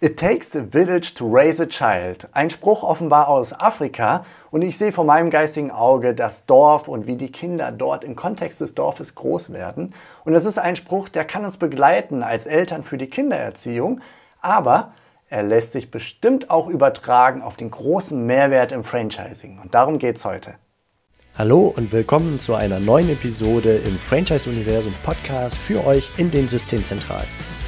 It takes a village to raise a child. Ein Spruch offenbar aus Afrika und ich sehe vor meinem geistigen Auge das Dorf und wie die Kinder dort im Kontext des Dorfes groß werden. Und es ist ein Spruch, der kann uns begleiten als Eltern für die Kindererziehung, aber er lässt sich bestimmt auch übertragen auf den großen Mehrwert im Franchising. Und darum geht es heute. Hallo und willkommen zu einer neuen Episode im Franchise-Universum Podcast für euch in den Systemzentralen.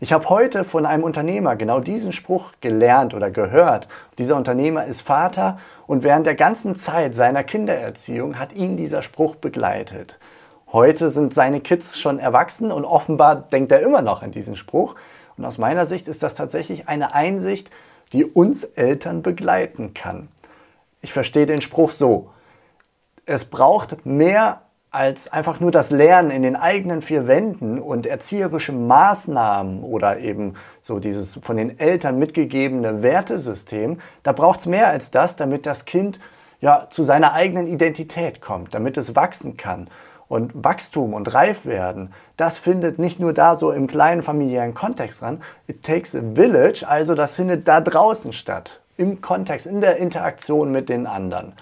Ich habe heute von einem Unternehmer genau diesen Spruch gelernt oder gehört. Dieser Unternehmer ist Vater und während der ganzen Zeit seiner Kindererziehung hat ihn dieser Spruch begleitet. Heute sind seine Kids schon erwachsen und offenbar denkt er immer noch an diesen Spruch. Und aus meiner Sicht ist das tatsächlich eine Einsicht, die uns Eltern begleiten kann. Ich verstehe den Spruch so. Es braucht mehr als einfach nur das Lernen in den eigenen vier Wänden und erzieherische Maßnahmen oder eben so dieses von den Eltern mitgegebene Wertesystem, da braucht es mehr als das, damit das Kind ja zu seiner eigenen Identität kommt, damit es wachsen kann. Und Wachstum und Reifwerden, das findet nicht nur da so im kleinen familiären Kontext ran. It takes a village, also das findet da draußen statt, im Kontext, in der Interaktion mit den anderen.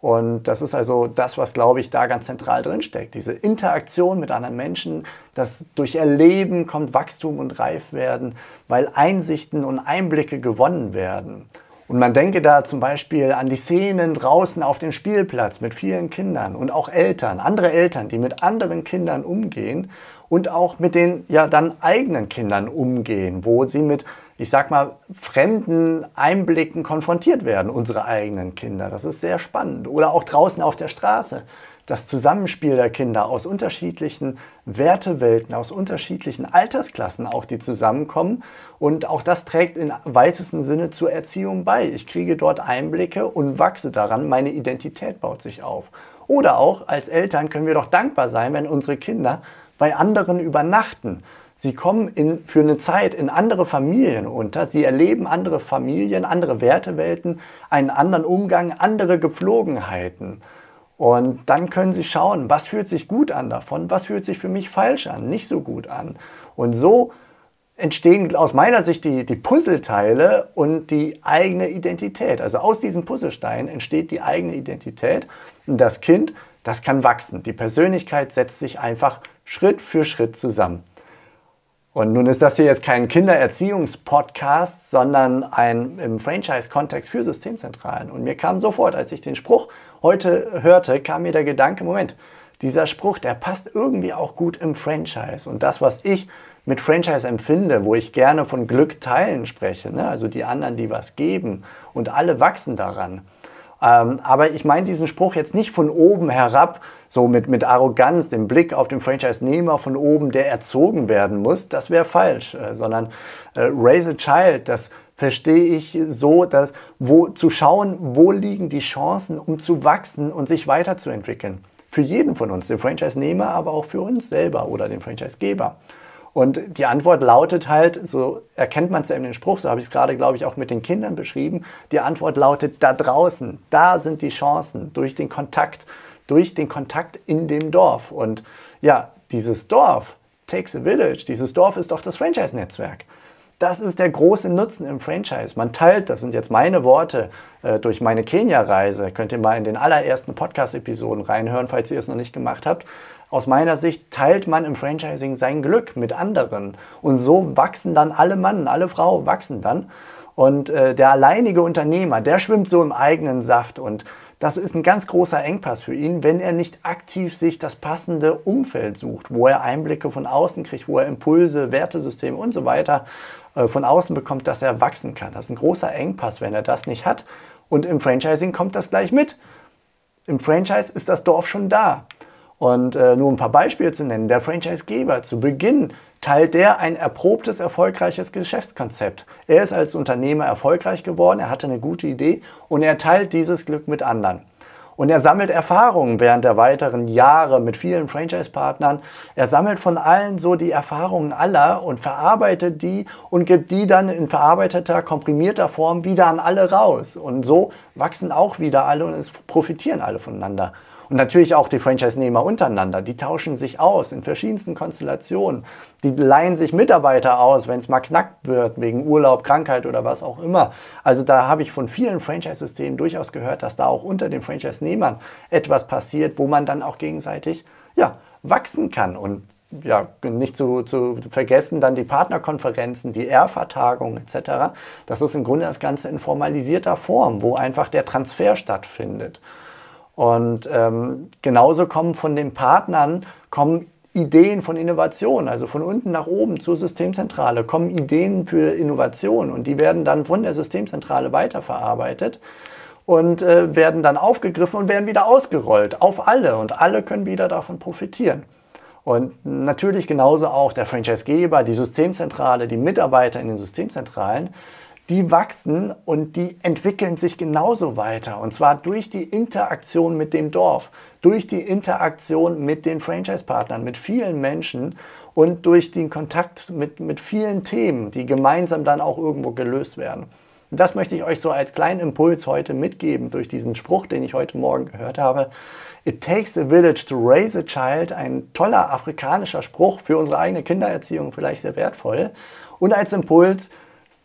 Und das ist also das, was, glaube ich, da ganz zentral drin steckt. Diese Interaktion mit anderen Menschen, das durch Erleben kommt Wachstum und Reifwerden, weil Einsichten und Einblicke gewonnen werden. Und man denke da zum Beispiel an die Szenen draußen auf dem Spielplatz mit vielen Kindern und auch Eltern, andere Eltern, die mit anderen Kindern umgehen und auch mit den ja dann eigenen Kindern umgehen, wo sie mit, ich sag mal, fremden Einblicken konfrontiert werden, unsere eigenen Kinder. Das ist sehr spannend. Oder auch draußen auf der Straße das Zusammenspiel der Kinder aus unterschiedlichen Wertewelten, aus unterschiedlichen Altersklassen auch, die zusammenkommen. Und auch das trägt in weitesten Sinne zur Erziehung bei. Ich kriege dort Einblicke und wachse daran. Meine Identität baut sich auf. Oder auch als Eltern können wir doch dankbar sein, wenn unsere Kinder bei anderen übernachten. Sie kommen in, für eine Zeit in andere Familien unter. Sie erleben andere Familien, andere Wertewelten, einen anderen Umgang, andere Gepflogenheiten. Und dann können Sie schauen, was fühlt sich gut an davon, was fühlt sich für mich falsch an, nicht so gut an. Und so entstehen aus meiner Sicht die, die Puzzleteile und die eigene Identität. Also aus diesen Puzzlesteinen entsteht die eigene Identität. Und das Kind, das kann wachsen. Die Persönlichkeit setzt sich einfach Schritt für Schritt zusammen. Und nun ist das hier jetzt kein Kindererziehungspodcast, sondern ein im Franchise-Kontext für Systemzentralen. Und mir kam sofort, als ich den Spruch heute hörte, kam mir der Gedanke, Moment, dieser Spruch, der passt irgendwie auch gut im Franchise. Und das, was ich mit Franchise empfinde, wo ich gerne von Glück teilen spreche, ne? also die anderen, die was geben und alle wachsen daran. Ähm, aber ich meine diesen Spruch jetzt nicht von oben herab, so mit, mit Arroganz, dem Blick auf den Franchise-Nehmer von oben, der erzogen werden muss. Das wäre falsch, äh, sondern äh, Raise a Child, das verstehe ich so, dass wo, zu schauen, wo liegen die Chancen, um zu wachsen und sich weiterzuentwickeln. Für jeden von uns, den Franchise-Nehmer, aber auch für uns selber oder den Franchise-Geber. Und die Antwort lautet halt, so erkennt man es ja in den Spruch, so habe ich es gerade, glaube ich, auch mit den Kindern beschrieben. Die Antwort lautet da draußen, da sind die Chancen durch den Kontakt, durch den Kontakt in dem Dorf. Und ja, dieses Dorf, takes a village, dieses Dorf ist doch das Franchise-Netzwerk. Das ist der große Nutzen im Franchise. Man teilt, das sind jetzt meine Worte, äh, durch meine Kenia-Reise. Könnt ihr mal in den allerersten Podcast-Episoden reinhören, falls ihr es noch nicht gemacht habt. Aus meiner Sicht teilt man im Franchising sein Glück mit anderen. Und so wachsen dann alle Mann, alle Frau wachsen dann. Und äh, der alleinige Unternehmer, der schwimmt so im eigenen Saft. Und das ist ein ganz großer Engpass für ihn, wenn er nicht aktiv sich das passende Umfeld sucht, wo er Einblicke von außen kriegt, wo er Impulse, Wertesysteme und so weiter äh, von außen bekommt, dass er wachsen kann. Das ist ein großer Engpass, wenn er das nicht hat. Und im Franchising kommt das gleich mit. Im Franchise ist das Dorf schon da. Und äh, nur ein paar Beispiele zu nennen. Der Franchisegeber zu Beginn teilt der ein erprobtes, erfolgreiches Geschäftskonzept. Er ist als Unternehmer erfolgreich geworden, er hatte eine gute Idee und er teilt dieses Glück mit anderen. Und er sammelt Erfahrungen während der weiteren Jahre mit vielen Franchise-Partnern. Er sammelt von allen so die Erfahrungen aller und verarbeitet die und gibt die dann in verarbeiteter, komprimierter Form wieder an alle raus. Und so wachsen auch wieder alle und es profitieren alle voneinander. Und natürlich auch die Franchise-Nehmer untereinander, die tauschen sich aus in verschiedensten Konstellationen. Die leihen sich Mitarbeiter aus, wenn es mal knackt wird, wegen Urlaub, Krankheit oder was auch immer. Also da habe ich von vielen Franchise-Systemen durchaus gehört, dass da auch unter den Franchise-Nehmern etwas passiert, wo man dann auch gegenseitig ja, wachsen kann. Und ja, nicht zu, zu vergessen, dann die Partnerkonferenzen, die ERFA-Tagungen etc. Das ist im Grunde das Ganze in formalisierter Form, wo einfach der Transfer stattfindet. Und ähm, genauso kommen von den Partnern kommen Ideen von Innovation, also von unten nach oben zur Systemzentrale kommen Ideen für Innovation und die werden dann von der Systemzentrale weiterverarbeitet und äh, werden dann aufgegriffen und werden wieder ausgerollt auf alle und alle können wieder davon profitieren. Und natürlich genauso auch der Franchisegeber, die Systemzentrale, die Mitarbeiter in den Systemzentralen die wachsen und die entwickeln sich genauso weiter. Und zwar durch die Interaktion mit dem Dorf, durch die Interaktion mit den Franchise-Partnern, mit vielen Menschen und durch den Kontakt mit, mit vielen Themen, die gemeinsam dann auch irgendwo gelöst werden. Und das möchte ich euch so als kleinen Impuls heute mitgeben durch diesen Spruch, den ich heute Morgen gehört habe. It takes a village to raise a child. Ein toller afrikanischer Spruch für unsere eigene Kindererziehung, vielleicht sehr wertvoll. Und als Impuls,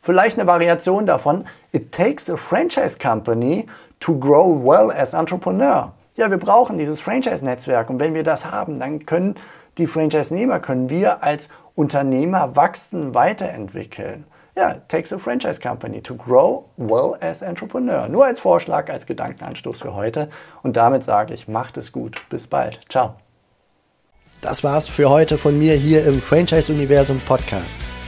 Vielleicht eine Variation davon. It takes a franchise company to grow well as entrepreneur. Ja, wir brauchen dieses Franchise-Netzwerk und wenn wir das haben, dann können die Franchise-Nehmer, können wir als Unternehmer wachsen, weiterentwickeln. Ja, it takes a franchise company to grow well as entrepreneur. Nur als Vorschlag, als Gedankenanstoß für heute. Und damit sage ich, macht es gut. Bis bald. Ciao. Das war's für heute von mir hier im Franchise-Universum Podcast.